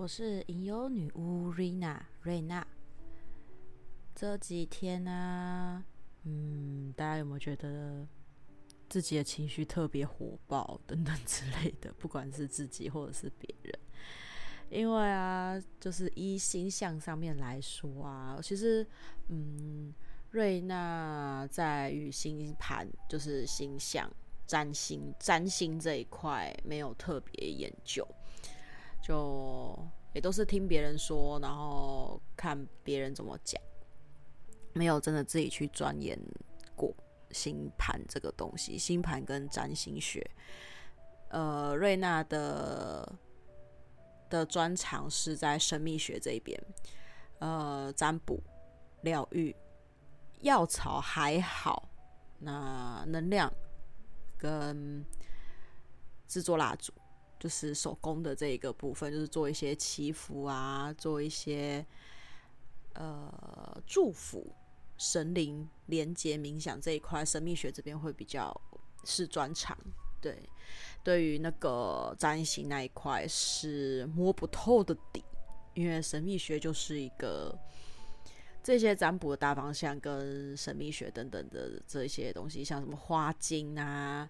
我是吟游女巫瑞娜，瑞娜。这几天呢、嗯，大家有没有觉得自己的情绪特别火爆等等之类的？不管是自己或者是别人，因为啊，就是依星象上面来说啊，其实，嗯，瑞娜在与星盘，就是星象、占星、占星这一块没有特别研究。就也都是听别人说，然后看别人怎么讲，没有真的自己去钻研过星盘这个东西。星盘跟占星学，呃，瑞娜的的专长是在神秘学这一边，呃，占卜、疗愈、药草还好，那能量跟制作蜡烛。就是手工的这一个部分，就是做一些祈福啊，做一些呃祝福神灵连接冥想这一块，神秘学这边会比较是专长。对，对于那个占星那一块是摸不透的底，因为神秘学就是一个这些占卜的大方向跟神秘学等等的这些东西，像什么花精啊，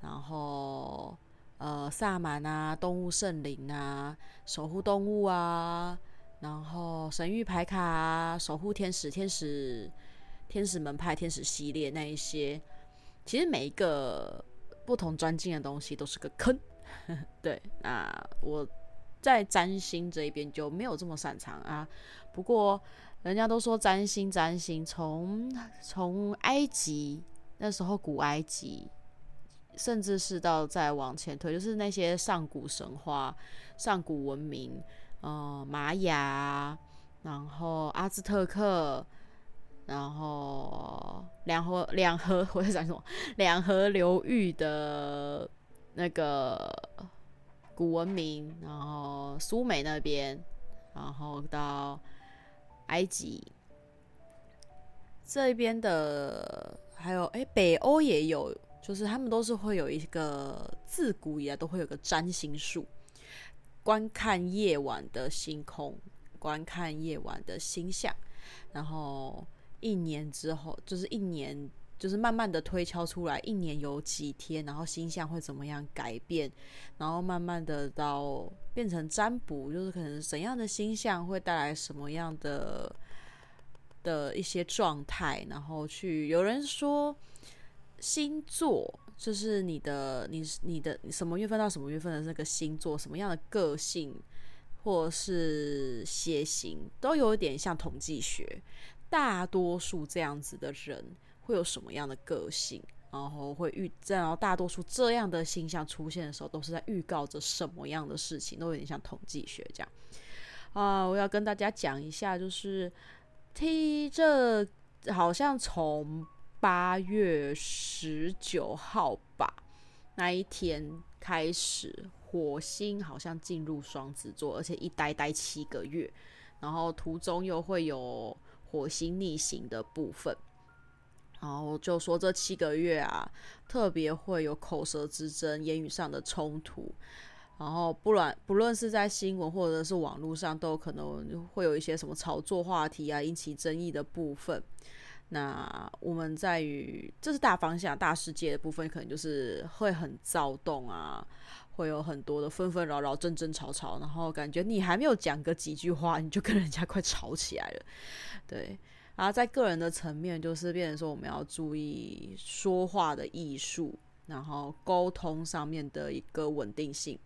然后。呃，萨满啊，动物圣灵啊，守护动物啊，然后神域牌卡啊，守护天使、天使、天使门派、天使系列那一些，其实每一个不同专精的东西都是个坑。对，那我在占星这一边就没有这么擅长啊。不过人家都说占星，占星从从埃及那时候，古埃及。甚至是到再往前推，就是那些上古神话、上古文明，呃，玛雅，然后阿兹特克，然后两河两河，我在讲什么？两河流域的那个古文明，然后苏美那边，然后到埃及这边的，还有哎，北欧也有。就是他们都是会有一个自古以来都会有个占星术，观看夜晚的星空，观看夜晚的星象，然后一年之后就是一年，就是慢慢的推敲出来，一年有几天，然后星象会怎么样改变，然后慢慢的到变成占卜，就是可能怎样的星象会带来什么样的的一些状态，然后去有人说。星座就是你的，你你的什么月份到什么月份的那个星座，什么样的个性，或是血型，都有一点像统计学。大多数这样子的人会有什么样的个性，然后会预，然后大多数这样的星象出现的时候，都是在预告着什么样的事情，都有点像统计学这样。啊，我要跟大家讲一下，就是听这好像从。八月十九号吧，那一天开始，火星好像进入双子座，而且一待待七个月，然后途中又会有火星逆行的部分，然后就说这七个月啊，特别会有口舌之争、言语上的冲突，然后不论不论是在新闻或者是网络上，都可能会有一些什么炒作话题啊，引起争议的部分。那我们在于这是大方向、大世界的部分，可能就是会很躁动啊，会有很多的纷纷扰扰、争争吵吵，然后感觉你还没有讲个几句话，你就跟人家快吵起来了。对，然后在个人的层面，就是变成说我们要注意说话的艺术，然后沟通上面的一个稳定性，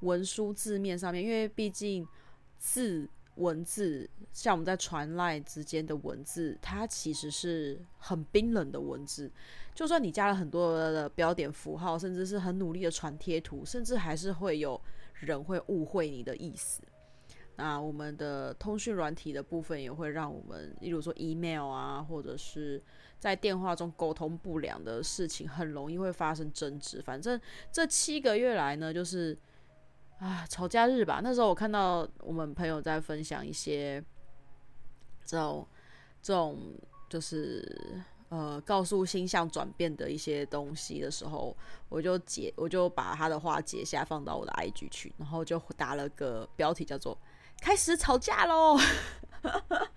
文书字面上面，因为毕竟字。文字像我们在传赖之间的文字，它其实是很冰冷的文字。就算你加了很多的标点符号，甚至是很努力的传贴图，甚至还是会有人会误会你的意思。那我们的通讯软体的部分也会让我们，例如说 email 啊，或者是在电话中沟通不良的事情，很容易会发生争执。反正这七个月来呢，就是。啊，吵架日吧。那时候我看到我们朋友在分享一些这种这种，就是呃告诉星象转变的一些东西的时候，我就截，我就把他的话截下放到我的 IG 去，然后就打了个标题叫做“开始吵架喽”。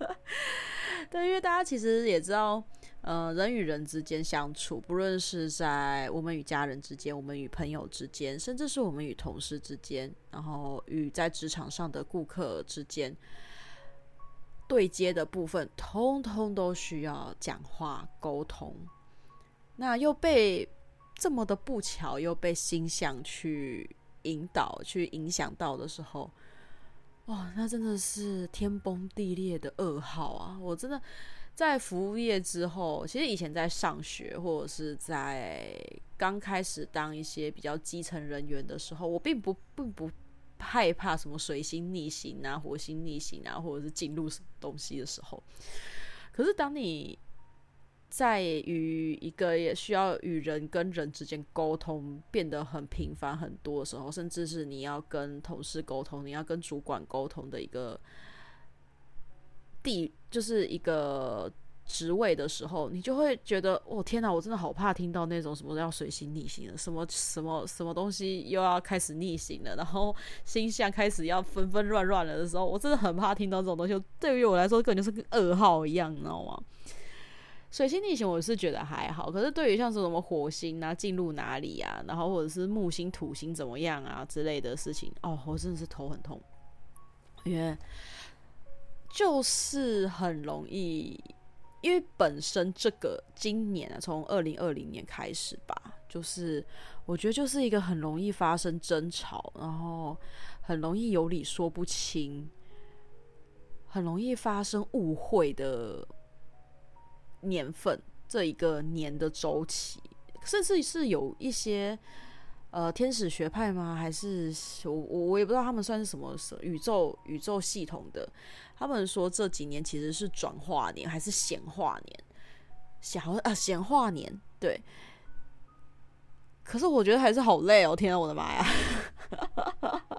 对，因为大家其实也知道。呃，人与人之间相处，不论是在我们与家人之间，我们与朋友之间，甚至是我们与同事之间，然后与在职场上的顾客之间对接的部分，通通都需要讲话沟通。那又被这么的不巧，又被心想去引导、去影响到的时候，哇，那真的是天崩地裂的噩耗啊！我真的。在服务业之后，其实以前在上学或者是在刚开始当一些比较基层人员的时候，我并不并不害怕什么水星逆行啊、火星逆行啊，或者是进入什么东西的时候。可是当你在与一个也需要与人跟人之间沟通变得很频繁很多的时候，甚至是你要跟同事沟通、你要跟主管沟通的一个。地就是一个职位的时候，你就会觉得，哦天哪，我真的好怕听到那种什么要水星逆行了，什么什么什么东西又要开始逆行了，然后星象开始要纷纷乱乱了的时候，我真的很怕听到这种东西。对于我来说，根本就是跟噩耗一样，你知道吗？水星逆行我是觉得还好，可是对于像是什么火星啊进入哪里啊，然后或者是木星、土星怎么样啊之类的事情，哦，我真的是头很痛，因为。就是很容易，因为本身这个今年啊，从二零二零年开始吧，就是我觉得就是一个很容易发生争吵，然后很容易有理说不清，很容易发生误会的年份，这一个年的周期，甚至是有一些。呃，天使学派吗？还是我我我也不知道他们算是什么宇宙宇宙系统的。他们说这几年其实是转化年还是显化年？显啊显化年对。可是我觉得还是好累哦！天啊，我的妈呀！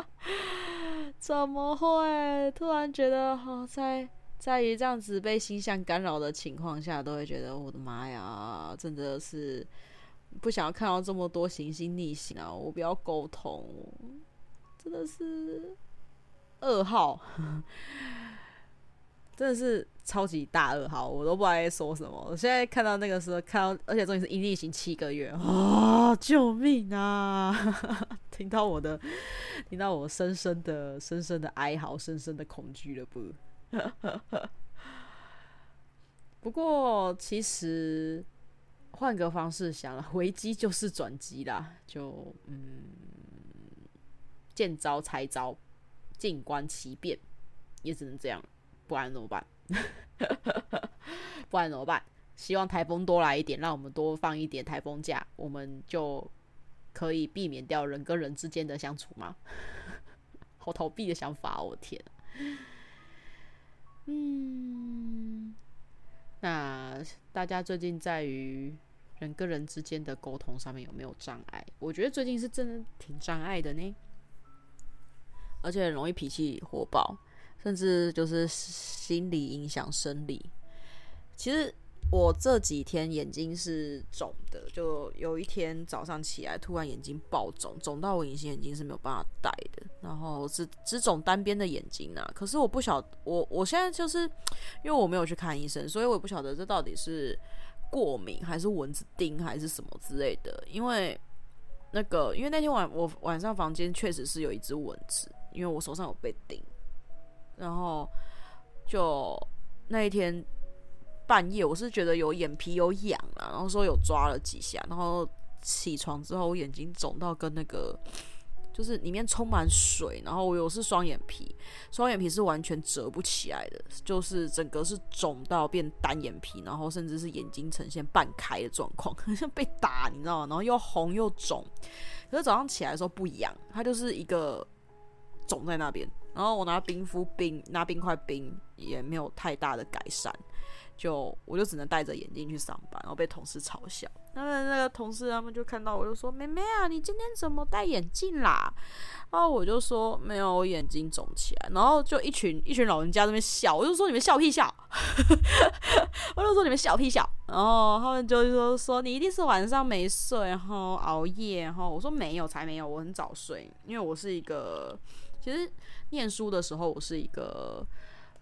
怎么会突然觉得好在在于这样子被星象干扰的情况下，都会觉得我的妈呀，真的是。不想要看到这么多行星逆行啊！我不要沟通，真的是噩耗，真的是超级大噩耗，我都不知道说什么。我现在看到那个时候，看到而且终于是阴逆行七个月 啊！救命啊！听到我的，听到我深深的、深深的哀嚎、深深的恐惧了不？不过其实。换个方式想了，危机就是转机啦，就嗯，见招拆招，静观其变，也只能这样，不然怎么办？不然怎么办？希望台风多来一点，让我们多放一点台风假，我们就可以避免掉人跟人之间的相处吗？好逃避的想法，我天！嗯，那大家最近在于。人跟人之间的沟通上面有没有障碍？我觉得最近是真的挺障碍的呢，而且很容易脾气火爆，甚至就是心理影响生理。其实。我这几天眼睛是肿的，就有一天早上起来，突然眼睛爆肿，肿到我隐形眼镜是没有办法戴的，然后只只肿单边的眼睛啊。可是我不晓，我我现在就是因为我没有去看医生，所以我也不晓得这到底是过敏还是蚊子叮还是什么之类的。因为那个，因为那天晚我晚上房间确实是有一只蚊子，因为我手上有被叮，然后就那一天。半夜我是觉得有眼皮有痒啊，然后说有抓了几下，然后起床之后我眼睛肿到跟那个就是里面充满水，然后我又是双眼皮，双眼皮是完全折不起来的，就是整个是肿到变单眼皮，然后甚至是眼睛呈现半开的状况，好 像被打，你知道吗？然后又红又肿，可是早上起来的时候不痒，它就是一个肿在那边，然后我拿冰敷冰，拿冰块冰也没有太大的改善。就我就只能戴着眼镜去上班，然后被同事嘲笑。那那个同事他们就看到我就说：“妹妹啊，你今天怎么戴眼镜啦？”然后我就说：“没有，我眼睛肿起来。”然后就一群一群老人家在那边笑，我就说：“你们笑屁笑！” 我就说：“你们笑屁笑！”然后他们就说：“说你一定是晚上没睡，然后熬夜。”然后我说：“没有，才没有，我很早睡，因为我是一个其实念书的时候我是一个。”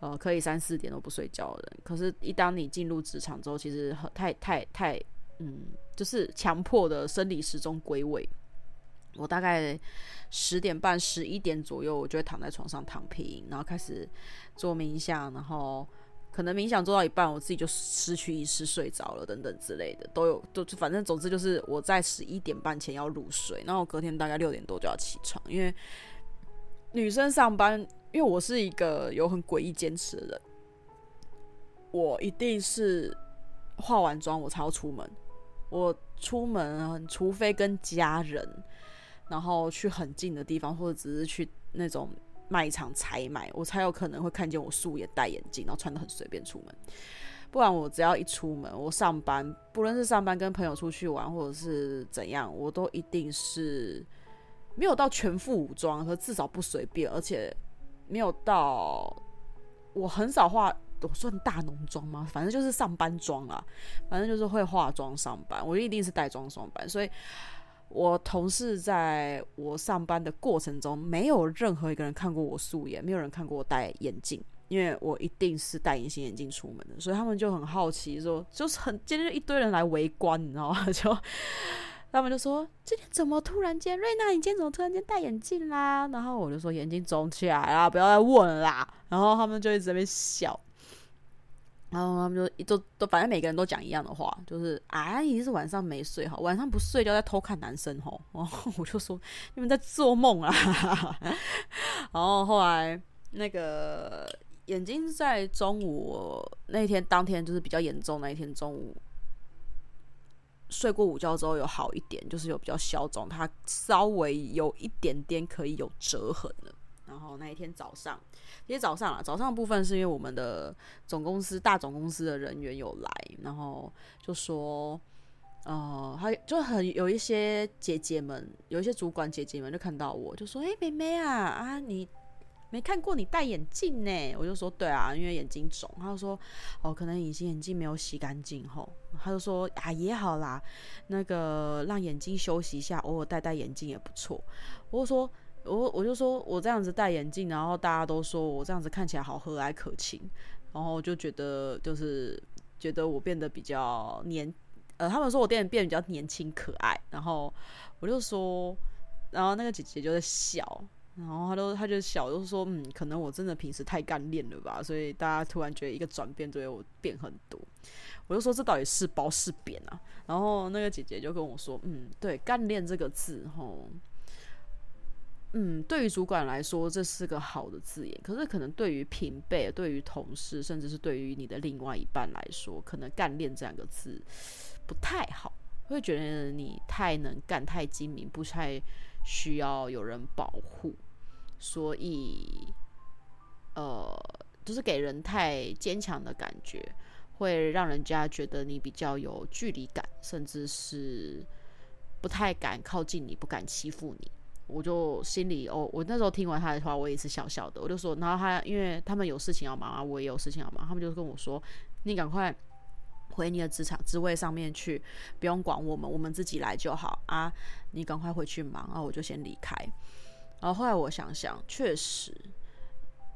呃，可以三四点都不睡觉的人，可是，一当你进入职场之后，其实很太太太，嗯，就是强迫的生理时钟归位。我大概十点半、十一点左右，我就会躺在床上躺平，然后开始做冥想，然后可能冥想做到一半，我自己就失去意识睡着了，等等之类的都有，都反正总之就是我在十一点半前要入睡，然后隔天大概六点多就要起床，因为女生上班。因为我是一个有很诡异坚持的人，我一定是化完妆我才要出门。我出门，除非跟家人，然后去很近的地方，或者只是去那种卖场采买，我才有可能会看见我素颜戴眼镜，然后穿得很随便出门。不然我只要一出门，我上班，不论是上班跟朋友出去玩，或者是怎样，我都一定是没有到全副武装，和至少不随便，而且。没有到，我很少化，我算大浓妆吗？反正就是上班妆啊，反正就是会化妆上班。我一定是带妆上班，所以我同事在我上班的过程中，没有任何一个人看过我素颜，没有人看过我戴眼镜，因为我一定是戴隐形眼镜出门的，所以他们就很好奇说，就是很今天一堆人来围观，你知道吗？就。他们就说：“今天怎么突然间，瑞娜，你今天怎么突然间戴眼镜啦？”然后我就说：“眼睛肿起来啦，不要再问啦。”然后他们就一直在那边笑，然后他们就都都反正每个人都讲一样的话，就是啊，一定是晚上没睡好，晚上不睡就在偷看男生吼。然后我就说：“你们在做梦啊！” 然后后来那个眼睛在中午那天当天就是比较严重那一天中午。睡过午觉之后有好一点，就是有比较消肿，它稍微有一点点可以有折痕了。然后那一天早上，其实早上啊，早上的部分是因为我们的总公司大总公司的人员有来，然后就说，呃，还就很有一些姐姐们，有一些主管姐姐们就看到我就说，哎、妹妹啊，啊你。没看过你戴眼镜呢，我就说对啊，因为眼睛肿。他就说哦，可能隐形眼镜没有洗干净吼。他就说啊，也好啦，那个让眼睛休息一下，偶尔戴戴眼镜也不错。我就说我我就说我这样子戴眼镜，然后大家都说我这样子看起来好和蔼可亲，然后就觉得就是觉得我变得比较年呃，他们说我变得变得比较年轻可爱，然后我就说，然后那个姐姐就在笑。然后他都他就小就说，嗯，可能我真的平时太干练了吧，所以大家突然觉得一个转变对我变很多。我就说这到底是褒是贬啊？然后那个姐姐就跟我说，嗯，对，干练这个字，吼，嗯，对于主管来说这是个好的字眼，可是可能对于平辈、对于同事，甚至是对于你的另外一半来说，可能干练这两个字不太好，会觉得你太能干、太精明，不太需要有人保护。所以，呃，就是给人太坚强的感觉，会让人家觉得你比较有距离感，甚至是不太敢靠近你，不敢欺负你。我就心里哦，我那时候听完他的话，我也是笑笑的。我就说，然后他因为他们有事情要忙啊，我也有事情要忙，他们就跟我说：“你赶快回你的职场职位上面去，不用管我们，我们自己来就好啊。你赶快回去忙啊，我就先离开。”然后后来我想想，确实，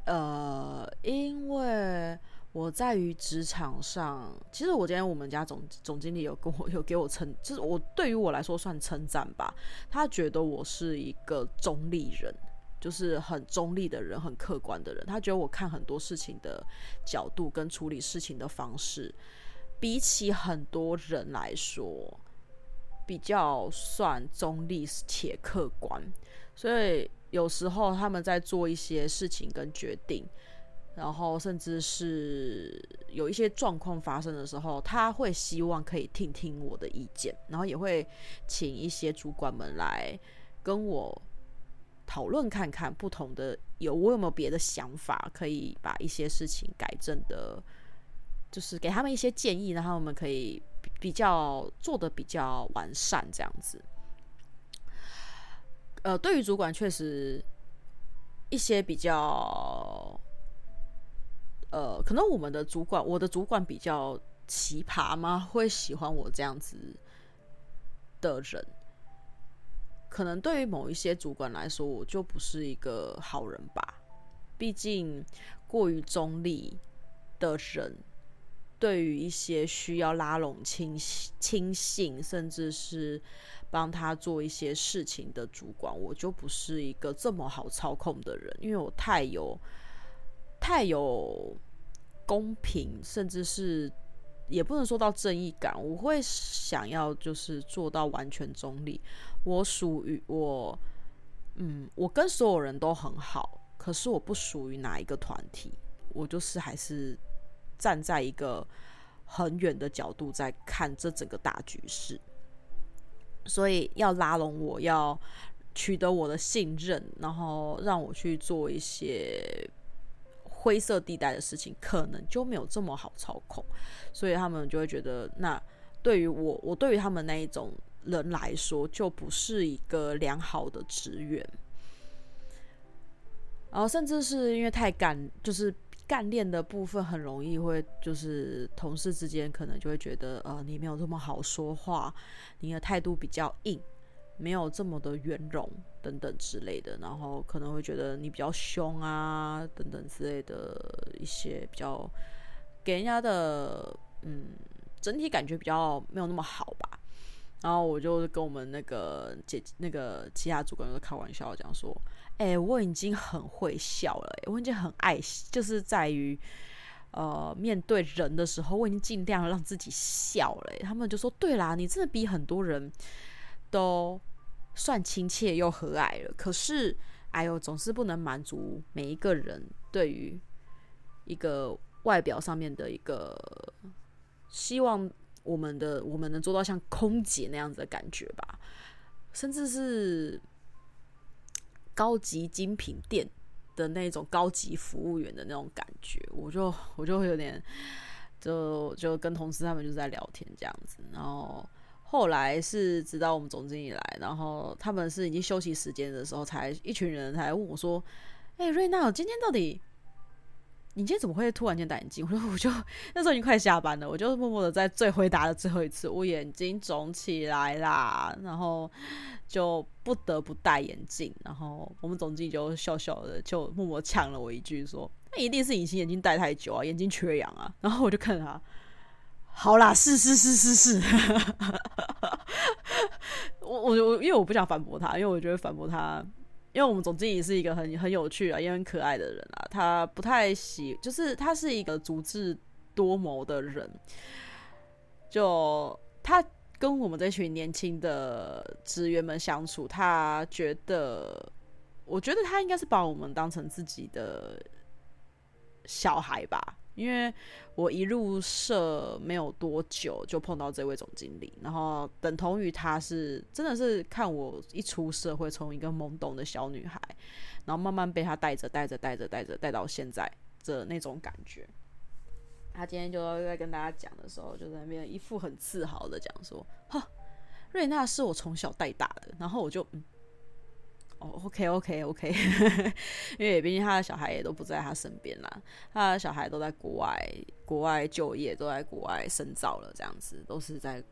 呃，因为我在于职场上，其实我今天我们家总总经理有跟我有给我称，就是我对于我来说算称赞吧。他觉得我是一个中立人，就是很中立的人，很客观的人。他觉得我看很多事情的角度跟处理事情的方式，比起很多人来说，比较算中立且客观，所以。有时候他们在做一些事情跟决定，然后甚至是有一些状况发生的时候，他会希望可以听听我的意见，然后也会请一些主管们来跟我讨论看看不同的有我有没有别的想法，可以把一些事情改正的就是给他们一些建议，然后我们可以比较做的比较完善这样子。呃，对于主管确实一些比较，呃，可能我们的主管，我的主管比较奇葩吗？会喜欢我这样子的人？可能对于某一些主管来说，我就不是一个好人吧。毕竟过于中立的人，对于一些需要拉拢亲亲信，甚至是帮他做一些事情的主管，我就不是一个这么好操控的人，因为我太有太有公平，甚至是。也不能说到正义感，我会想要就是做到完全中立。我属于我，嗯，我跟所有人都很好，可是我不属于哪一个团体，我就是还是站在一个很远的角度在看这整个大局势。所以要拉拢我，要取得我的信任，然后让我去做一些。灰色地带的事情可能就没有这么好操控，所以他们就会觉得，那对于我，我对于他们那一种人来说，就不是一个良好的职员。然后甚至是因为太干，就是干练的部分很容易会，就是同事之间可能就会觉得，呃，你没有这么好说话，你的态度比较硬。没有这么的圆融等等之类的，然后可能会觉得你比较凶啊等等之类的一些比较给人家的嗯整体感觉比较没有那么好吧。然后我就跟我们那个姐那个其他主管就开玩笑讲说：“哎，我已经很会笑了，我已经很爱，就是在于呃面对人的时候，我已经尽量让自己笑了。”他们就说：“对啦，你真的比很多人。”都算亲切又和蔼了，可是，哎呦，总是不能满足每一个人对于一个外表上面的一个希望，我们的我们能做到像空姐那样子的感觉吧，甚至是高级精品店的那种高级服务员的那种感觉，我就我就会有点，就就跟同事他们就在聊天这样子，然后。后来是直到我们总经理来，然后他们是已经休息时间的时候，才一群人才问我说：“哎、瑞娜，今天到底你今天怎么会突然间戴眼镜？”我说：“我就那时候已经快下班了，我就默默的在最回答的最后一次，我眼睛肿起来啦，然后就不得不戴眼镜。然后我们总经理就笑笑的，就默默呛了我一句说：‘那一定是隐形眼镜戴太久啊，眼睛缺氧啊。’然后我就看他。”好啦，是是是是是，我我我，因为我不想反驳他，因为我觉得反驳他，因为我们总经理是一个很很有趣啊，也很可爱的人啊，他不太喜，就是他是一个足智多谋的人，就他跟我们这群年轻的职员们相处，他觉得，我觉得他应该是把我们当成自己的小孩吧。因为我一入社没有多久就碰到这位总经理，然后等同于他是真的是看我一出社会，从一个懵懂的小女孩，然后慢慢被他带着带着带着带着带到现在的那种感觉。他今天就在跟大家讲的时候，就在那边一副很自豪的讲说：“哈，瑞娜是我从小带大的。”然后我就嗯。哦、OK OK OK，因为毕竟他的小孩也都不在他身边啦，他的小孩都在国外，国外就业，都在国外深造了，这样子都是在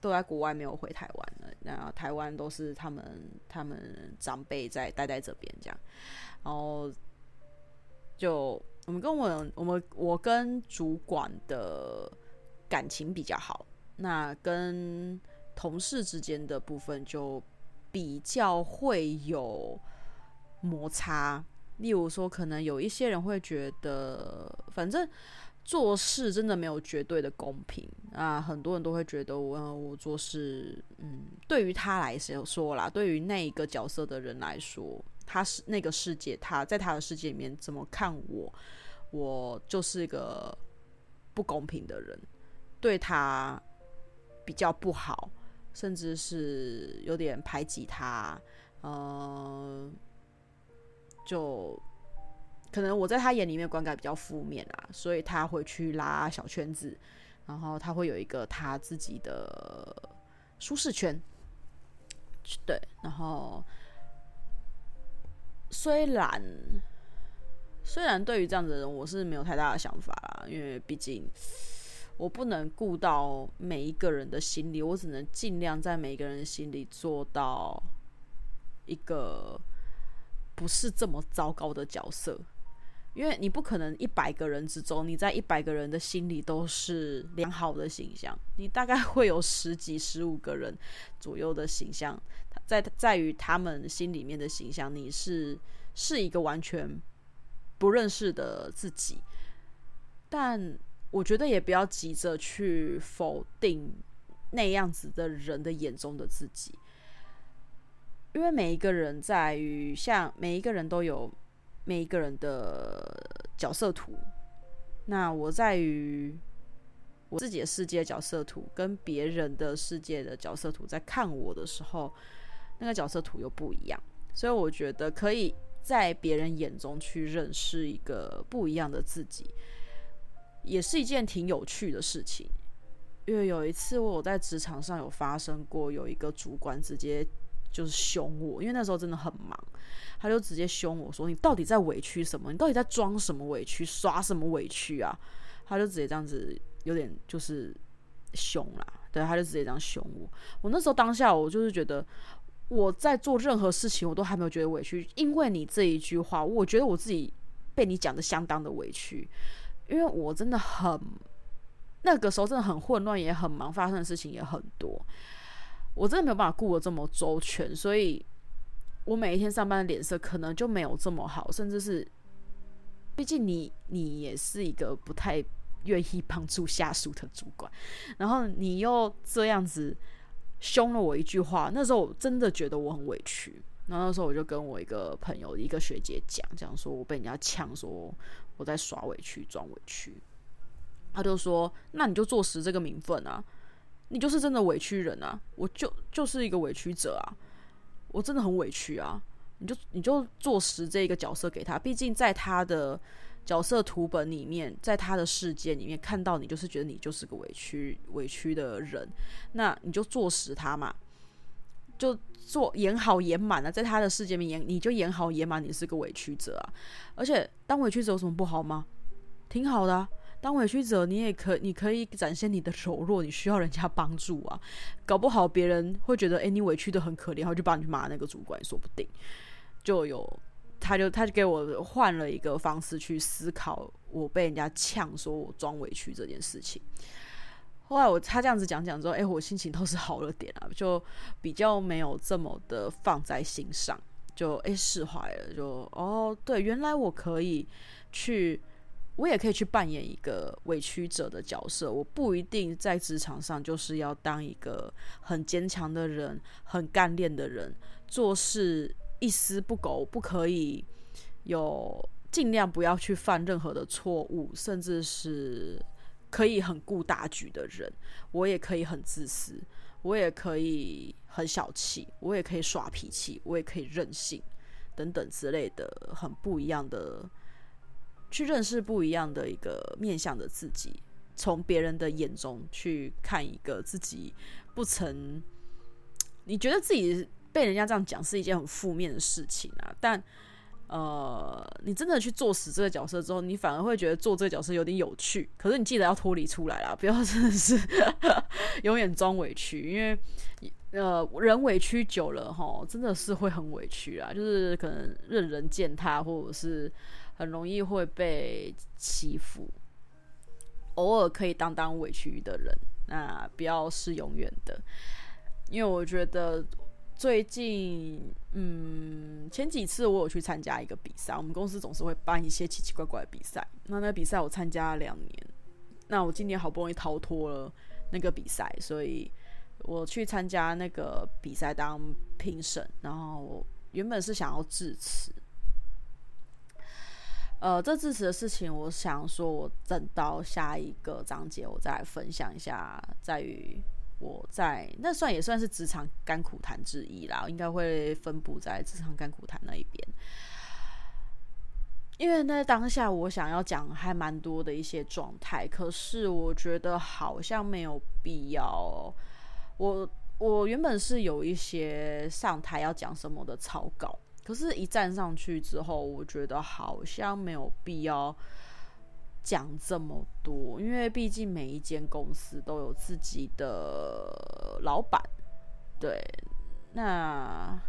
都在国外没有回台湾了。然后台湾都是他们他们长辈在待在这边这样，然后就我们跟我我们我跟主管的感情比较好，那跟同事之间的部分就。比较会有摩擦，例如说，可能有一些人会觉得，反正做事真的没有绝对的公平啊。很多人都会觉得我，我做事，嗯，对于他来说啦，对于那一个角色的人来说，他是那个世界，他在他的世界里面怎么看我，我就是一个不公平的人，对他比较不好。甚至是有点排挤他，呃，就可能我在他眼里面观感比较负面啊，所以他会去拉小圈子，然后他会有一个他自己的舒适圈。对，然后虽然虽然对于这样子的人，我是没有太大的想法啦，因为毕竟我不能顾到每一个人的心理，我只能尽量在每个人心里做到一个不是这么糟糕的角色。因为你不可能一百个人之中，你在一百个人的心里都是良好的形象，你大概会有十几、十五个人左右的形象，在在于他们心里面的形象，你是是一个完全不认识的自己。但我觉得也不要急着去否定那样子的人的眼中的自己，因为每一个人在于像每一个人都有。每一个人的角色图，那我在于我自己的世界角色图跟别人的世界的角色图在看我的时候，那个角色图又不一样，所以我觉得可以在别人眼中去认识一个不一样的自己，也是一件挺有趣的事情。因为有一次我在职场上有发生过，有一个主管直接就是凶我，因为那时候真的很忙。他就直接凶我说：“你到底在委屈什么？你到底在装什么委屈？耍什么委屈啊？”他就直接这样子，有点就是凶啦。对，他就直接这样凶我。我那时候当下，我就是觉得我在做任何事情，我都还没有觉得委屈，因为你这一句话，我觉得我自己被你讲的相当的委屈，因为我真的很那个时候真的很混乱，也很忙，发生的事情也很多，我真的没有办法顾得这么周全，所以。我每一天上班的脸色可能就没有这么好，甚至是，毕竟你你也是一个不太愿意帮助下属的主管，然后你又这样子凶了我一句话，那时候我真的觉得我很委屈。然后那时候我就跟我一个朋友一个学姐讲，讲说我被人家呛，说我在耍委屈装委屈，他就说那你就坐实这个名分啊，你就是真的委屈人啊，我就就是一个委屈者啊。我真的很委屈啊！你就你就坐实这个角色给他，毕竟在他的角色图本里面，在他的世界里面看到你，就是觉得你就是个委屈委屈的人，那你就坐实他嘛，就做演好演满了，在他的世界里面演，你就演好演满，你是个委屈者啊！而且当委屈者有什么不好吗？挺好的啊。当委屈者，你也可，你可以展现你的柔弱，你需要人家帮助啊。搞不好别人会觉得，诶，你委屈得很可怜，然后就帮你骂那个主管，说不定就有，他就他就给我换了一个方式去思考，我被人家呛，说我装委屈这件事情。后来我他这样子讲讲之后，诶，我心情倒是好了点啊，就比较没有这么的放在心上，就诶释怀了，就哦，对，原来我可以去。我也可以去扮演一个委屈者的角色，我不一定在职场上就是要当一个很坚强的人、很干练的人，做事一丝不苟，不可以有尽量不要去犯任何的错误，甚至是可以很顾大局的人。我也可以很自私，我也可以很小气，我也可以耍脾气，我也可以任性，等等之类的，很不一样的。去认识不一样的一个面向的自己，从别人的眼中去看一个自己不曾，你觉得自己被人家这样讲是一件很负面的事情啊，但呃，你真的去做死这个角色之后，你反而会觉得做这个角色有点有趣。可是你记得要脱离出来啦，不要真的是 永远装委屈，因为呃，人委屈久了哈，真的是会很委屈啊，就是可能任人践踏，或者是。很容易会被欺负，偶尔可以当当委屈的人，那不要是永远的。因为我觉得最近，嗯，前几次我有去参加一个比赛，我们公司总是会办一些奇奇怪怪的比赛。那那比赛我参加了两年，那我今年好不容易逃脱了那个比赛，所以我去参加那个比赛当评审，然后原本是想要致辞。呃，这致辞的事情，我想说，我等到下一个章节，我再来分享一下。在于我在那算也算是职场甘苦谈之一啦，应该会分布在职场甘苦谈那一边。因为在当下我想要讲还蛮多的一些状态，可是我觉得好像没有必要。我我原本是有一些上台要讲什么的草稿，可是，一站上去之后，我觉得好像没有必要讲这么多，因为毕竟每一间公司都有自己的老板，对，那。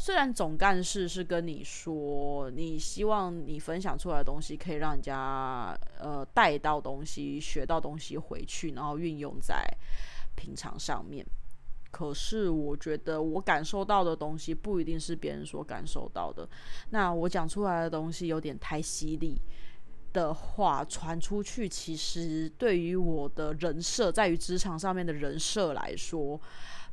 虽然总干事是跟你说，你希望你分享出来的东西可以让人家呃带到东西、学到东西回去，然后运用在平常上面。可是我觉得我感受到的东西不一定是别人所感受到的。那我讲出来的东西有点太犀利的话，传出去，其实对于我的人设，在于职场上面的人设来说。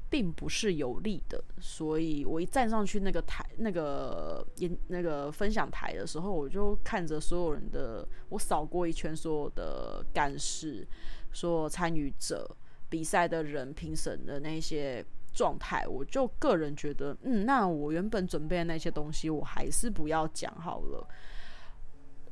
并不是有利的，所以我一站上去那个台、那个演、那个分享台的时候，我就看着所有人的，我扫过一圈所有的干事、所有参与者、比赛的人、评审的那些状态，我就个人觉得，嗯，那我原本准备的那些东西，我还是不要讲好了。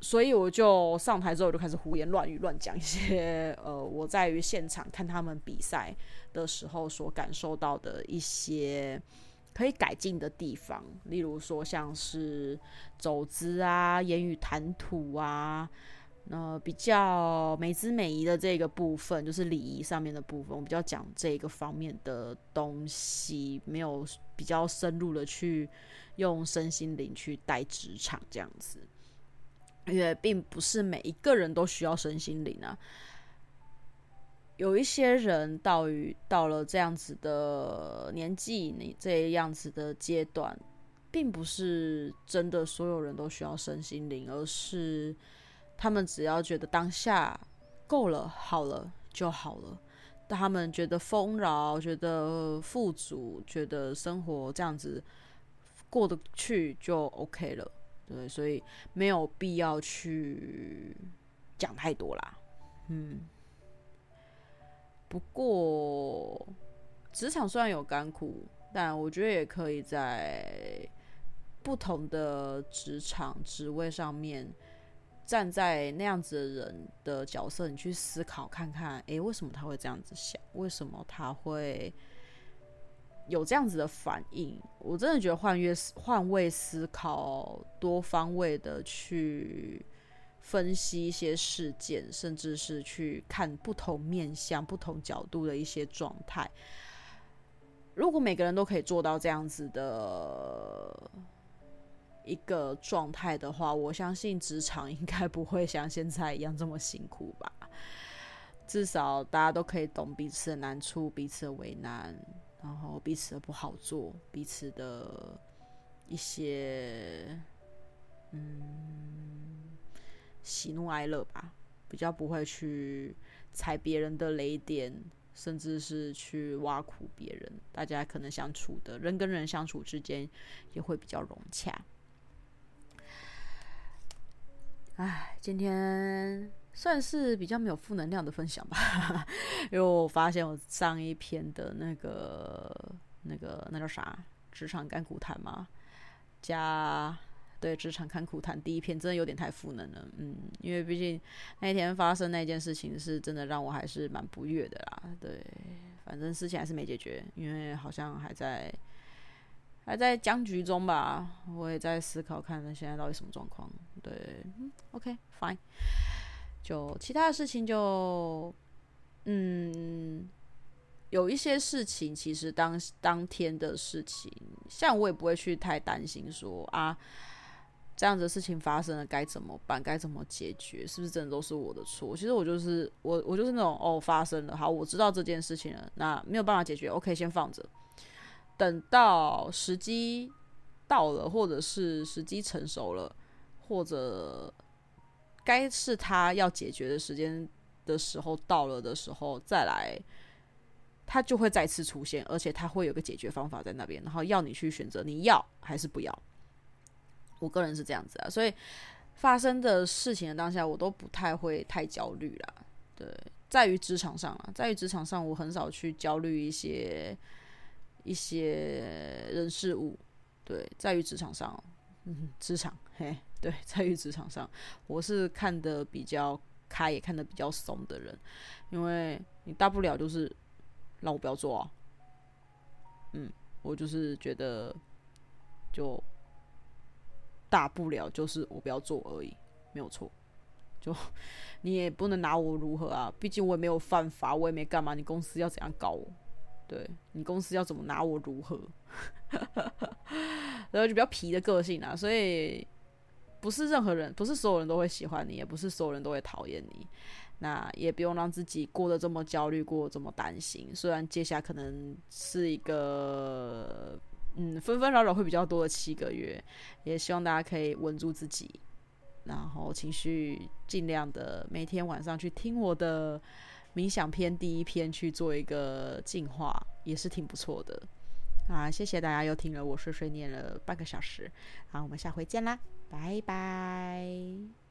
所以我就上台之后，就开始胡言乱语，乱讲一些呃，我在于现场看他们比赛的时候所感受到的一些可以改进的地方，例如说像是走姿啊、言语谈吐啊，那比较美姿美仪的这个部分，就是礼仪上面的部分，我比较讲这个方面的东西，没有比较深入的去用身心灵去带职场这样子。因为并不是每一个人都需要身心灵啊，有一些人到于到了这样子的年纪，你这样子的阶段，并不是真的所有人都需要身心灵，而是他们只要觉得当下够了，好了就好了。他们觉得丰饶，觉得富足，觉得生活这样子过得去就 OK 了。对，所以没有必要去讲太多啦。嗯，不过职场虽然有甘苦，但我觉得也可以在不同的职场职位上面，站在那样子的人的角色，你去思考看看，诶，为什么他会这样子想？为什么他会？有这样子的反应，我真的觉得换位换位思考，多方位的去分析一些事件，甚至是去看不同面向、不同角度的一些状态。如果每个人都可以做到这样子的一个状态的话，我相信职场应该不会像现在一样这么辛苦吧。至少大家都可以懂彼此的难处，彼此的为难。然后彼此的不好做，彼此的一些嗯喜怒哀乐吧，比较不会去踩别人的雷点，甚至是去挖苦别人。大家可能相处的人跟人相处之间也会比较融洽。唉，今天。算是比较没有负能量的分享吧，因为我发现我上一篇的那个、那个、那叫啥？职场甘苦谈嘛，加对职场甘苦谈第一篇真的有点太负能了，嗯，因为毕竟那天发生那件事情是真的让我还是蛮不悦的啦，对，反正事情还是没解决，因为好像还在还在僵局中吧，我也在思考看看现在到底什么状况，对，，OK，fine。就其他的事情就，嗯，有一些事情其实当当天的事情，像我也不会去太担心说啊，这样子事情发生了该怎么办，该怎么解决，是不是真的都是我的错？其实我就是我我就是那种哦，发生了，好，我知道这件事情了，那没有办法解决，OK，先放着，等到时机到了，或者是时机成熟了，或者。该是他要解决的时间的时候到了的时候再来，他就会再次出现，而且他会有个解决方法在那边，然后要你去选择你要还是不要。我个人是这样子啊，所以发生的事情的当下，我都不太会太焦虑啦。对，在于职场上啊，在于职场上，我很少去焦虑一些一些人事物。对，在于职场上。嗯，职场，嘿，对，在于职场上，我是看得比较开，也看得比较松的人，因为你大不了就是让我不要做啊，嗯，我就是觉得就大不了就是我不要做而已，没有错，就你也不能拿我如何啊，毕竟我也没有犯法，我也没干嘛，你公司要怎样搞我？对，你公司要怎么拿我如何？然后就比较皮的个性啊，所以不是任何人，不是所有人都会喜欢你，也不是所有人都会讨厌你。那也不用让自己过得这么焦虑，过得这么担心。虽然接下来可能是一个嗯纷纷扰扰会比较多的七个月，也希望大家可以稳住自己，然后情绪尽量的每天晚上去听我的。冥想篇第一篇去做一个净化，也是挺不错的啊！谢谢大家又听了我碎碎念了半个小时，好，我们下回见啦，拜拜。